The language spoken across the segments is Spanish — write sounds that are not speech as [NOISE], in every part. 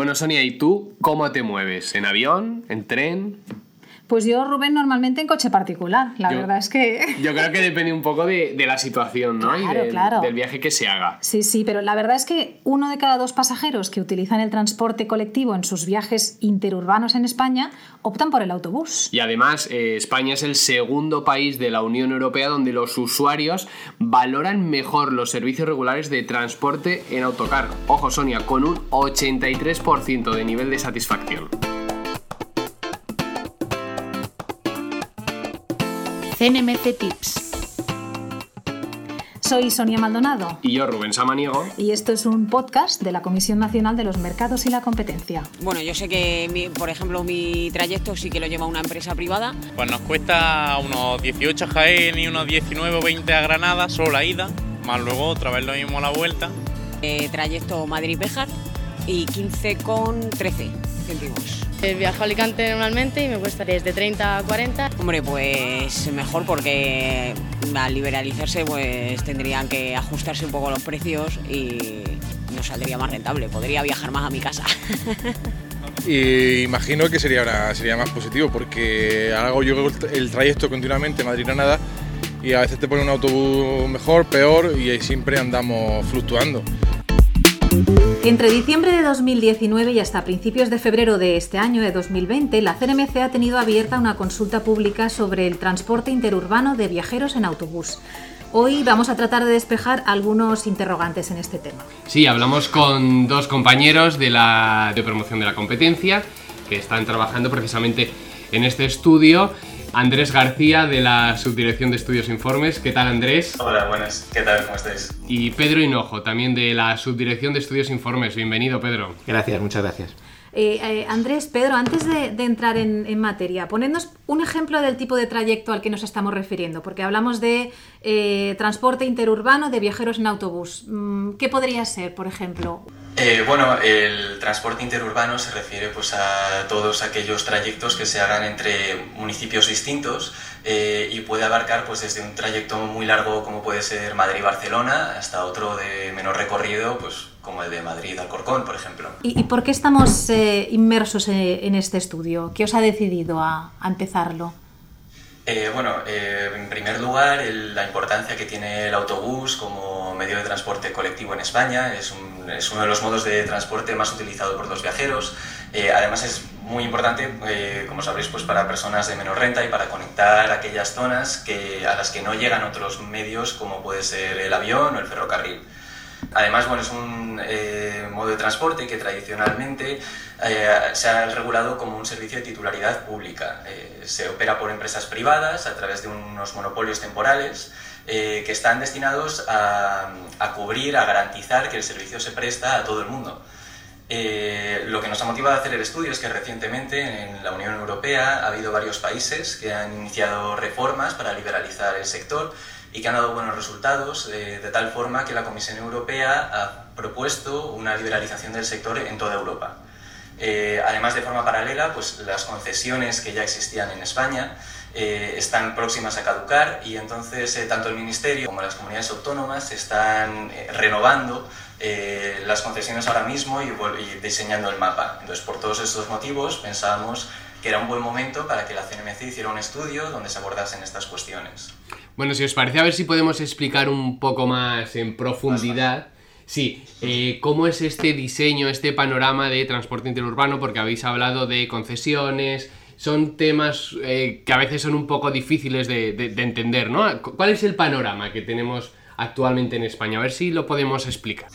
Bueno, Sonia, ¿y tú cómo te mueves? ¿En avión? ¿En tren? Pues yo, Rubén, normalmente en coche particular. La verdad es que. [LAUGHS] Yo creo que depende un poco de, la situación, ¿no? y del, claro. del viaje que se haga. Sí, sí, pero la verdad es que uno de cada dos pasajeros que utilizan el transporte colectivo en sus viajes interurbanos en España optan por el autobús. Y además, eh, España es el segundo país de la Unión Europea donde los usuarios valoran mejor los servicios regulares de transporte en autocar. Ojo, Sonia, con un 83% de nivel de satisfacción. CNMC Tips. Soy Sonia Maldonado. Y yo, Rubén Samaniego. Y esto es un podcast de la Comisión Nacional de los Mercados y la Competencia. Bueno, yo sé que, por ejemplo, mi trayecto sí que lo lleva una empresa privada. Pues nos cuesta unos 18 a Jaén y unos 19 o 20 a Granada, solo la ida, más luego otra vez lo mismo a la vuelta. Eh, trayecto Madrid-Bejar y 15 con 13 céntimos. Eh, viajo a Alicante normalmente y me cuesta desde 30 a 40. Hombre, pues mejor porque al liberalizarse pues tendrían que ajustarse un poco los precios y nos saldría más rentable. Podría viajar más a mi casa. [LAUGHS] Y imagino que sería, sería más positivo porque hago yo el trayecto continuamente Madrid-Granada y a veces te pone un autobús mejor, peor y ahí siempre andamos fluctuando. Entre diciembre de 2019 y hasta principios de febrero de este año, de 2020, la CNMC ha tenido abierta una consulta pública sobre el transporte interurbano de viajeros en autobús. Hoy vamos a tratar de despejar algunos interrogantes en este tema. Sí, hablamos con dos compañeros de la de promoción de la competencia que están trabajando precisamente en este estudio Andrés García de la Subdirección de Estudios e Informes. ¿Qué tal Andrés? Hola, buenas. ¿Qué tal? ¿Cómo estáis? Y Pedro Hinojo, también de la Subdirección de Estudios e Informes. Bienvenido, Pedro. Gracias, muchas gracias. Eh, eh, Andrés, Pedro, antes de, entrar en, materia, ponednos un ejemplo del tipo de trayecto al que nos estamos refiriendo, porque hablamos de eh, transporte interurbano de viajeros en autobús. Mm, ¿Qué podría ser, por ejemplo? Bueno, el transporte interurbano se refiere pues, a todos aquellos trayectos que se hagan entre municipios distintos y puede abarcar pues, desde un trayecto muy largo como puede ser Madrid-Barcelona hasta otro de menor recorrido, pues como el de Madrid-Alcorcón, por ejemplo. ¿Y, por qué estamos eh, inmersos eh, en, este estudio? ¿Qué os ha decidido a, empezarlo? Eh, bueno, en primer lugar, la importancia que tiene el autobús como medio de transporte colectivo en España. Es, es, uno de los modos de transporte más utilizado por los viajeros. además es muy importante, como sabréis, pues para personas de menor renta y para conectar aquellas zonas que, a las que no llegan otros medios como puede ser el avión o el ferrocarril. Además, bueno, es un eh, modo de transporte que tradicionalmente eh, se ha regulado como un servicio de titularidad pública. Eh, se opera por empresas privadas a través de unos monopolios temporales que están destinados a, cubrir, a garantizar que el servicio se presta a todo el mundo. lo que nos ha motivado a hacer el estudio es que recientemente en la Unión Europea ha habido varios países que han iniciado reformas para liberalizar el sector y que han dado buenos resultados, eh, de tal forma que la Comisión Europea ha propuesto una liberalización del sector en toda Europa. Eh, además, de forma paralela, pues las concesiones que ya existían en España eh, están próximas a caducar y entonces tanto el Ministerio como las comunidades autónomas están renovando las concesiones ahora mismo y, y diseñando el mapa. Entonces, por todos estos motivos, pensábamos que era un buen momento para que la CNMC hiciera un estudio donde se abordasen estas cuestiones. Bueno, si os parece, a ver si podemos explicar un poco más en profundidad. Sí, eh, ¿cómo es este diseño, este panorama de transporte interurbano? Porque habéis hablado de concesiones, son temas eh, que a veces son un poco difíciles de, de, entender, ¿no? ¿Cuál es el panorama que tenemos actualmente en España? A ver si lo podemos explicar.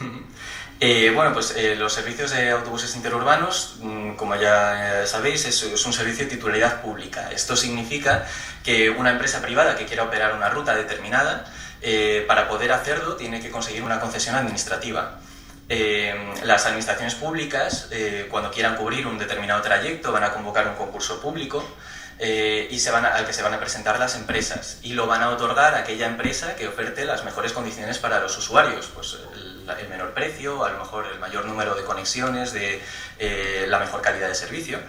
Eh, bueno, pues eh, los servicios de autobuses interurbanos, mm, como ya eh, sabéis, es, un servicio de titularidad pública. Esto significa que una empresa privada que quiera operar una ruta determinada, para poder hacerlo tiene que conseguir una concesión administrativa. Las administraciones públicas, cuando quieran cubrir un determinado trayecto, van a convocar un concurso público y se van al que se van a presentar las empresas y lo van a otorgar a aquella empresa que oferte las mejores condiciones para los usuarios. Pues, el menor precio, a lo mejor el mayor número de conexiones, de eh, la mejor calidad de servicio.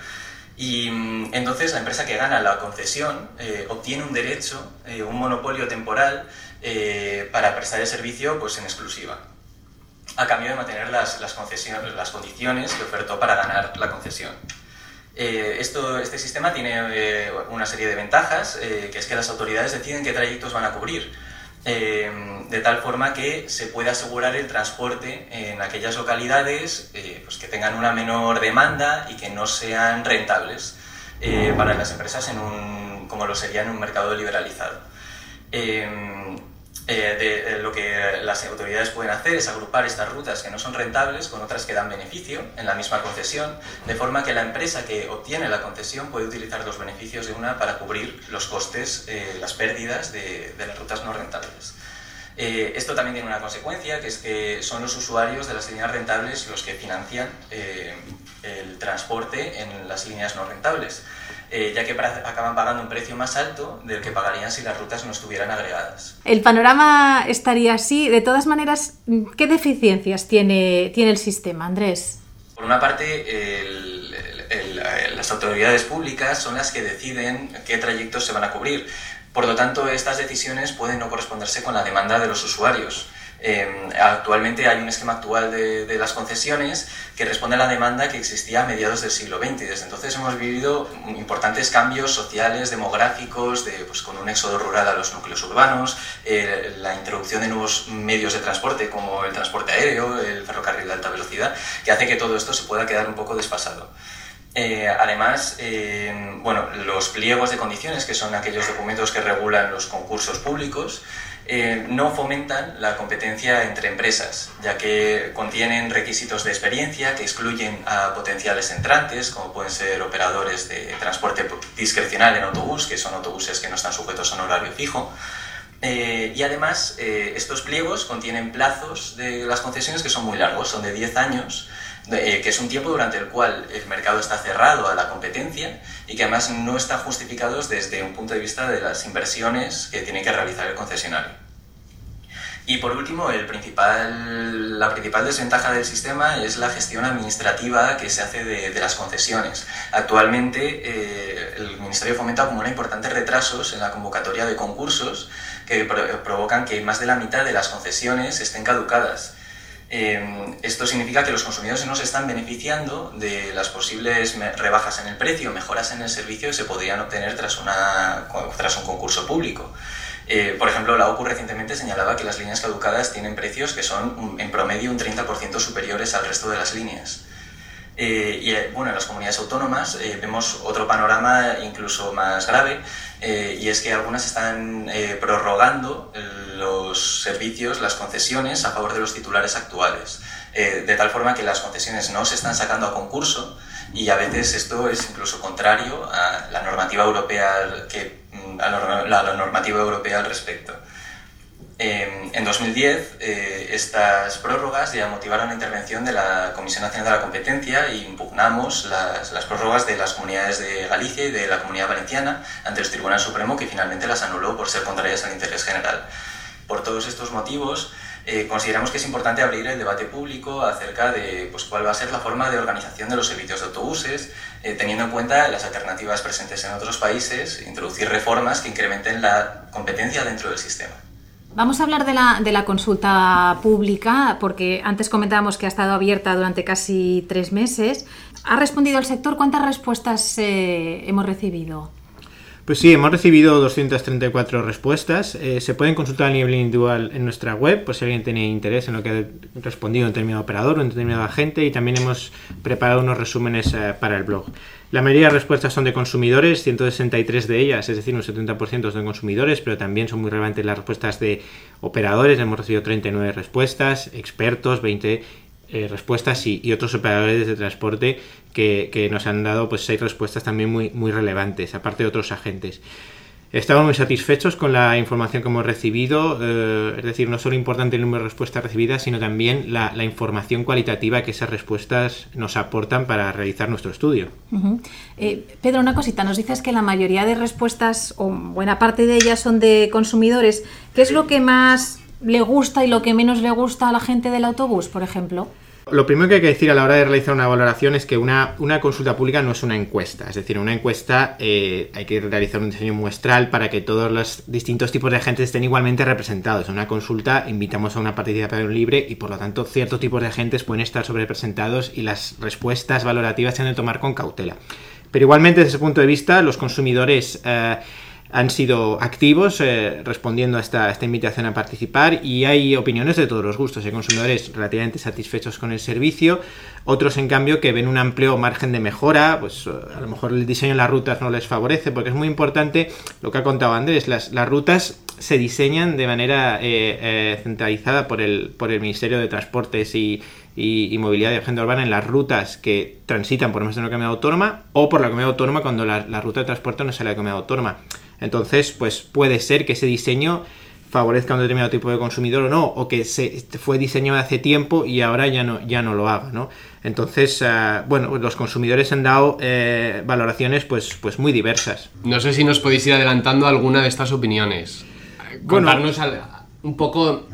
Y mm, entonces la empresa que gana la concesión eh, obtiene un derecho, eh, un monopolio temporal para prestar el servicio pues, en exclusiva. A cambio de mantener las, las, condiciones que ofertó para ganar la concesión. Eh, esto, este sistema tiene eh, una serie de ventajas, eh, que es que las autoridades deciden qué trayectos van a cubrir, de tal forma que se puede asegurar el transporte en aquellas localidades pues que tengan una menor demanda y que no sean rentables para las empresas en un, como lo sería en un mercado liberalizado. Eh, de, lo que las autoridades pueden hacer es agrupar estas rutas que no son rentables con otras que dan beneficio en la misma concesión, de forma que la empresa que obtiene la concesión puede utilizar los beneficios de una para cubrir los costes, eh, las pérdidas de, las rutas no rentables. Eh, esto también tiene una consecuencia, que es que son los usuarios de las líneas rentables los que financian el transporte en las líneas no rentables. Eh, ya que acaban pagando un precio más alto del que pagarían si las rutas no estuvieran agregadas. El panorama estaría así. De todas maneras, ¿qué deficiencias tiene, tiene el sistema, Andrés? Por una parte, las autoridades públicas son las que deciden qué trayectos se van a cubrir. Por lo tanto, estas decisiones pueden no corresponderse con la demanda de los usuarios. Em, actualmente hay un esquema actual de, las concesiones que responde a la demanda que existía a mediados del siglo XX. Desde entonces hemos vivido importantes cambios sociales, demográficos, de, pues, con un éxodo rural a los núcleos urbanos, eh, la introducción de nuevos medios de transporte como el transporte aéreo, el ferrocarril de alta velocidad, que hace que todo esto se pueda quedar un poco desfasado. Eh, además, em, bueno, los pliegos de condiciones, que son aquellos documentos que regulan los concursos públicos, eh, no fomentan la competencia entre empresas, ya que contienen requisitos de experiencia que excluyen a potenciales entrantes, como pueden ser operadores de transporte discrecional en autobús, que son autobuses que no están sujetos a un horario fijo. Eh, y además, eh, estos pliegos contienen plazos de las concesiones que son muy largos, son de 10 años, que es un tiempo durante el cual el mercado está cerrado a la competencia y que además no están justificados desde un punto de vista de las inversiones que tiene que realizar el concesionario. Y por último, el principal, la principal desventaja del sistema es la gestión administrativa que se hace de, las concesiones. Actualmente, eh, el Ministerio de Fomento acumula importantes retrasos en la convocatoria de concursos que provocan que más de la mitad de las concesiones estén caducadas. Em, esto significa que los consumidores no se están beneficiando de las posibles rebajas en el precio, mejoras en el servicio que se podrían obtener tras, una, tras un concurso público. Eh, por ejemplo, la OCU recientemente señalaba que las líneas caducadas tienen precios que son en promedio un 30% superiores al resto de las líneas. Eh, y eh, bueno, en las comunidades autónomas vemos otro panorama incluso más grave, y es que algunas están prorrogando los servicios, las concesiones a favor de los titulares actuales, de tal forma que las concesiones no se están sacando a concurso y a veces esto es incluso contrario a la normativa europea que a la, normativa europea al respecto. En 2010, eh, estas prórrogas ya motivaron la intervención de la Comisión Nacional de la Competencia e impugnamos las, las, prórrogas de las comunidades de Galicia y de la Comunidad Valenciana ante el Tribunal Supremo, que finalmente las anuló por ser contrarias al interés general. Por todos estos motivos, eh, consideramos que es importante abrir el debate público acerca de pues, cuál va a ser la forma de organización de los servicios de autobuses, eh, teniendo en cuenta las alternativas presentes en otros países, introducir reformas que incrementen la competencia dentro del sistema. Vamos a hablar de la, de la, consulta pública, porque antes comentábamos que ha estado abierta durante casi tres meses. ¿Ha respondido el sector? ¿Cuántas respuestas eh, hemos recibido? Pues sí, hemos recibido 234 respuestas. Eh, se pueden consultar a nivel individual en nuestra web, por si alguien tiene interés en lo que ha respondido un determinado operador o un determinado agente. Y también hemos preparado unos resúmenes eh, para el blog. La mayoría de respuestas son de consumidores, 163 de ellas, es decir, un 70% son de consumidores, pero también son muy relevantes las respuestas de operadores. Hemos recibido 39 respuestas, expertos, 20 eh, respuestas y, otros operadores de transporte que, nos han dado pues seis respuestas también muy, muy relevantes, aparte de otros agentes. Estamos muy satisfechos con la información que hemos recibido, eh, es decir, no solo importante el número de respuestas recibidas, sino también la, información cualitativa que esas respuestas nos aportan para realizar nuestro estudio. Eh, Pedro, una cosita, nos dices que la mayoría de respuestas, o buena parte de ellas, son de consumidores. ¿Qué es lo que más le gusta y lo que menos le gusta a la gente del autobús, por ejemplo? Lo primero que hay que decir a la hora de realizar una valoración es que una, una consulta pública no es una encuesta. Es decir, una encuesta eh, hay que realizar un diseño muestral para que todos los distintos tipos de agentes estén igualmente representados. En una consulta invitamos a una participación libre y por lo tanto ciertos tipos de agentes pueden estar sobrepresentados y las respuestas valorativas se han de tomar con cautela. Pero igualmente desde ese punto de vista los consumidores... Eh, han sido activos eh, respondiendo a esta, esta, invitación a participar y hay opiniones de todos los gustos. Hay consumidores relativamente satisfechos con el servicio, otros en cambio que ven un amplio margen de mejora, pues eh, a lo mejor el diseño de las rutas no les favorece porque es muy importante lo que ha contado Andrés, las, las rutas se diseñan de manera eh, centralizada por el, por el Ministerio de Transportes y, y, Movilidad de Agenda Urbana en las rutas que transitan por más de una comunidad autónoma o por la comunidad autónoma cuando la, la ruta de transporte no sale de la comunidad autónoma. Entonces, pues puede ser que ese diseño favorezca a un determinado tipo de consumidor o no, o que se fue diseñado hace tiempo y ahora ya no, ya no lo haga, ¿no? Entonces, uh, bueno, los consumidores han dado eh, valoraciones pues, pues muy diversas. No sé si nos podéis ir adelantando alguna de estas opiniones. Contarnos bueno, un poco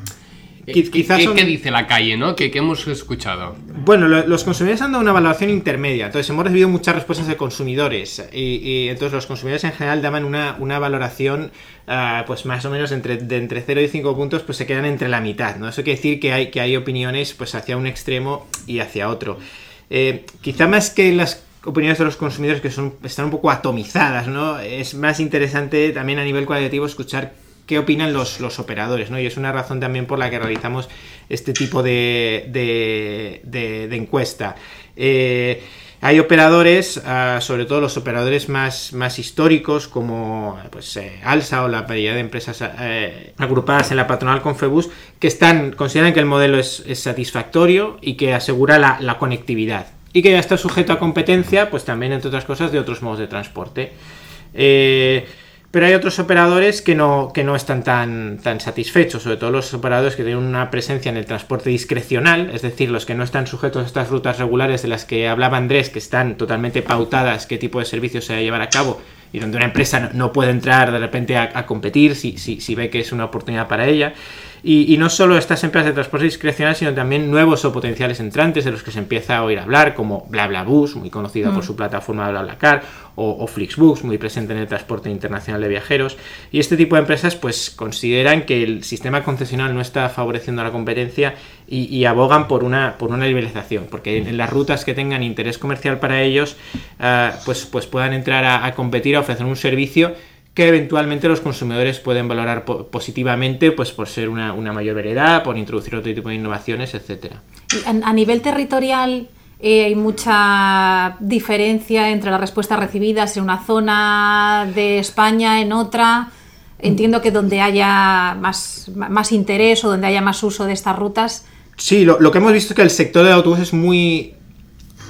¿Qué, ¿qué, dice la calle, no? ¿Qué, hemos escuchado? Bueno, los consumidores han dado una evaluación intermedia. Entonces, hemos recibido muchas respuestas de consumidores. Y, entonces, los consumidores en general daban una, una valoración, uh, pues más o menos entre, de entre 0 y 5 puntos, pues se quedan entre la mitad, ¿no? Eso quiere decir que hay, que hay opiniones pues hacia un extremo y hacia otro. Eh, quizá más que las opiniones de los consumidores que son, están un poco atomizadas, ¿no? Es más interesante también a nivel cualitativo escuchar qué opinan los, los, operadores, ¿no? Y es una razón también por la que realizamos este tipo de, de, encuesta. Eh, hay operadores, ah, sobre todo los operadores más, más históricos, como pues, eh, Alsa o la mayoría de empresas eh, agrupadas en la patronal Confebus, que están, consideran que el modelo es, satisfactorio y que asegura la, la, conectividad. Y que ya está sujeto a competencia, pues también, entre otras cosas, de otros modos de transporte. Pero hay otros operadores que no, que no están tan, tan satisfechos, sobre todo los operadores que tienen una presencia en el transporte discrecional, es decir, los que no están sujetos a estas rutas regulares de las que hablaba Andrés, que están totalmente pautadas qué tipo de servicio se va a llevar a cabo y donde una empresa no, puede entrar de repente a, competir si, si, si ve que es una oportunidad para ella. Y, no solo estas empresas de transporte discrecional, sino también nuevos o potenciales entrantes de los que se empieza a oír hablar, como BlaBlaBus, muy conocida por mm. su plataforma BlaBlaCar, o, o, Flixbus, muy presente en el transporte internacional de viajeros. Y este tipo de empresas pues consideran que el sistema concesional no está favoreciendo la competencia y, abogan por una, por una liberalización, porque en, las rutas que tengan interés comercial para ellos, ah, pues, pues puedan entrar a, a competir, a ofrecer un servicio que eventualmente los consumidores pueden valorar positivamente pues por ser una, mayor veredad, por introducir otro tipo de innovaciones, etcétera. A nivel territorial eh, hay mucha diferencia entre las respuestas recibidas en una zona de España, en otra. Entiendo que donde haya más, más interés o donde haya más uso de estas rutas. Sí, lo, lo que hemos visto es que el sector del autobús es muy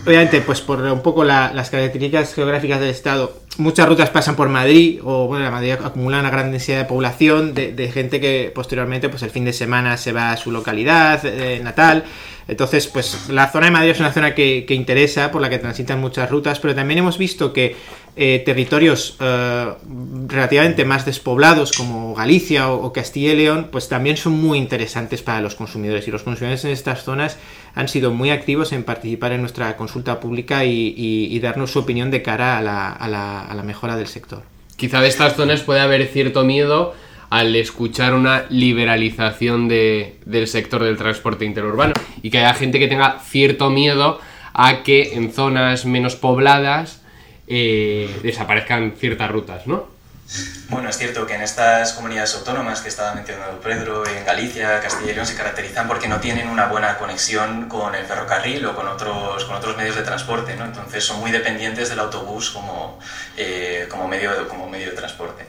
obviamente, pues por un poco las características geográficas del estado, muchas rutas pasan por Madrid, o bueno, la Madrid acumula una gran densidad de población, de, gente que posteriormente, pues el fin de semana se va a su localidad eh, natal. Entonces, pues la zona de Madrid es una zona que, que interesa, por la que transitan muchas rutas, pero también hemos visto que eh, territorios eh, relativamente más despoblados como Galicia o, Castilla y León, pues también son muy interesantes para los consumidores. Y los consumidores en estas zonas han sido muy activos en participar en nuestra consulta pública y, darnos su opinión de cara a la, mejora del sector. Quizá de estas zonas puede haber cierto miedo al escuchar una liberalización del sector del transporte interurbano y que haya gente que tenga cierto miedo a que en zonas menos pobladas eh, desaparezcan ciertas rutas, ¿no? Bueno, es cierto que en estas comunidades autónomas que estaba mencionando Pedro, en Galicia, Castilla y León, se caracterizan porque no tienen una buena conexión con el ferrocarril o con otros, con otros medios de transporte, ¿no? Entonces son muy dependientes del autobús como, eh, como, medio, de, como medio de transporte.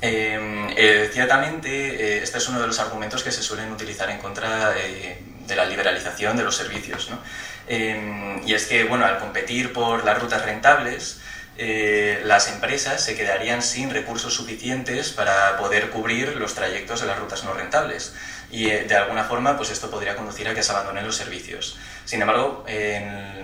Em, eh, ciertamente, este es uno de los argumentos que se suelen utilizar en contra de la liberalización de los servicios, ¿no? Em, y es que, bueno, al competir por las rutas rentables, eh, las empresas se quedarían sin recursos suficientes para poder cubrir los trayectos de las rutas no rentables. y eh, de alguna forma pues esto podría conducir a que se abandonen los servicios. Sin embargo,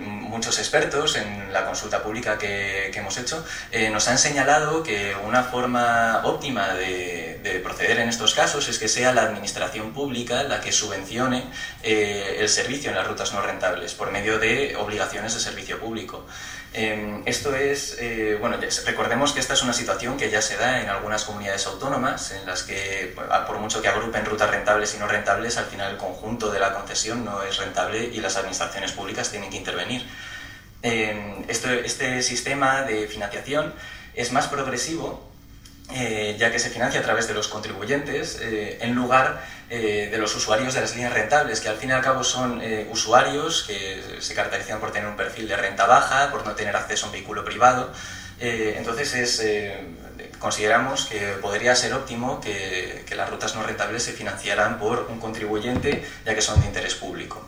muchos expertos en la consulta pública que, hemos hecho eh, nos han señalado que una forma óptima de, proceder en estos casos es que sea la administración pública la que subvencione el servicio en las rutas no rentables por medio de obligaciones de servicio público. Em, esto es, eh, bueno, recordemos que esta es una situación que ya se da en algunas comunidades autónomas, en las que, por mucho que agrupen rutas rentables y no rentables, al final el conjunto de la concesión no es rentable y las administraciones públicas tienen que intervenir. Em, este sistema de financiación es más progresivo eh, ya que se financia a través de los contribuyentes eh, en lugar eh, de los usuarios de las líneas rentables, que al fin y al cabo son usuarios que se caracterizan por tener un perfil de renta baja, por no tener acceso a un vehículo privado. entonces consideramos que podría ser óptimo que las rutas no rentables se financiaran por un contribuyente, ya que son de interés público.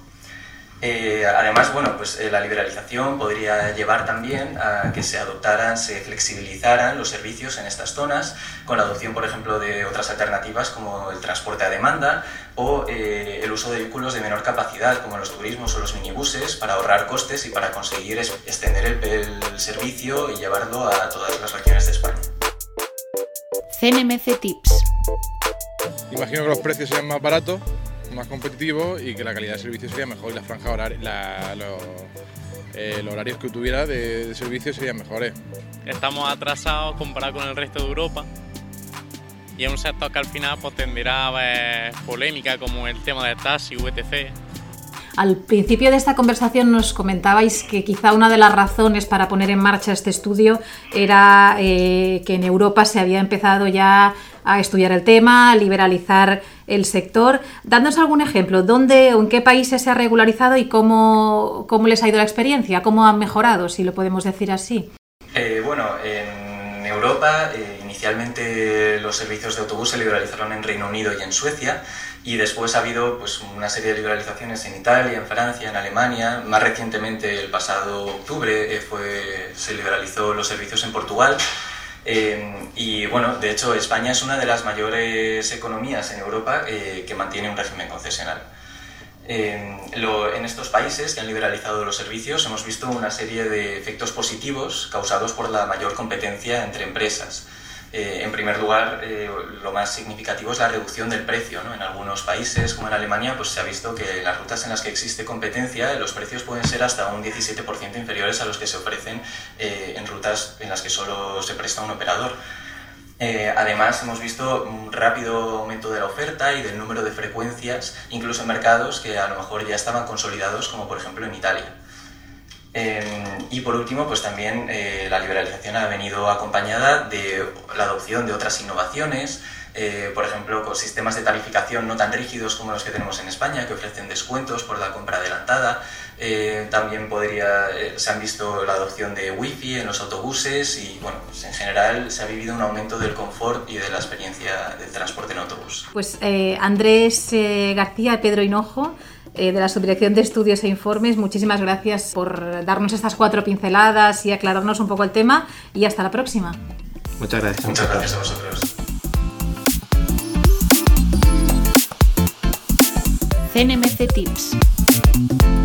Eh, además, bueno, pues eh, la liberalización podría llevar también a que se adoptaran, se flexibilizaran los servicios en estas zonas, con la adopción, por ejemplo, de otras alternativas como el transporte a demanda o eh, el uso de vehículos de menor capacidad, como los turismos o los minibuses, para ahorrar costes y para conseguir extender el, el servicio y llevarlo a todas las regiones de España. CNMC Tips. Imagino que los precios sean más baratos más competitivo y que la calidad de servicio sería mejor y la franja horaria, la, eh, los, horarios que tuviera de, de servicio serían mejores. Estamos atrasados comparado con el resto de Europa y es un sector que al final pues, tendrá a polémica como el tema de taxi, VTC. Al principio de esta conversación nos comentabais que quizá una de las razones para poner en marcha este estudio era eh, que en Europa se había empezado ya a estudiar el tema, a liberalizar el sector. Dándonos algún ejemplo, ¿dónde o en qué países se ha regularizado y cómo, cómo les ha ido la experiencia? ¿Cómo han mejorado, si lo podemos decir así? Eh, bueno, en Europa eh, inicialmente los servicios de autobús se liberalizaron en Reino Unido y en Suecia y después ha habido pues, una serie de liberalizaciones en Italia, en Francia, en Alemania. Más recientemente, el pasado octubre, eh, fue, se liberalizó los servicios en Portugal eh, y bueno, de hecho España es una de las mayores economías en Europa eh, que mantiene un régimen concesional. Eh, en estos países que han liberalizado los servicios hemos visto una serie de efectos positivos causados por la mayor competencia entre empresas. Eh, en primer lugar, eh, lo más significativo es la reducción del precio. En algunos países, como en Alemania, pues se ha visto que en las rutas en las que existe competencia, los precios pueden ser hasta un 17% inferiores a los que se ofrecen eh, en rutas en las que solo se presta un operador. además, hemos visto un rápido aumento de la oferta y del número de frecuencias, incluso en mercados que a lo mejor ya estaban consolidados, como por ejemplo en Italia. Em, y por último, pues también eh, la liberalización ha venido acompañada de la adopción de otras innovaciones, eh, por ejemplo, con sistemas de tarificación no tan rígidos como los que tenemos en España, que ofrecen descuentos por la compra adelantada. Eh, también podría, se han visto la adopción de Wi-Fi en los autobuses y, bueno, pues en general se ha vivido un aumento del confort y de la experiencia del transporte en autobús. Pues Andrés García, Pedro Hinojo, eh, de la Subdirección de Estudios e Informes. Muchísimas gracias por darnos estas cuatro pinceladas y aclararnos un poco el tema y hasta la próxima. Muchas gracias. Muchas gracias a vosotros. CNMC Tips.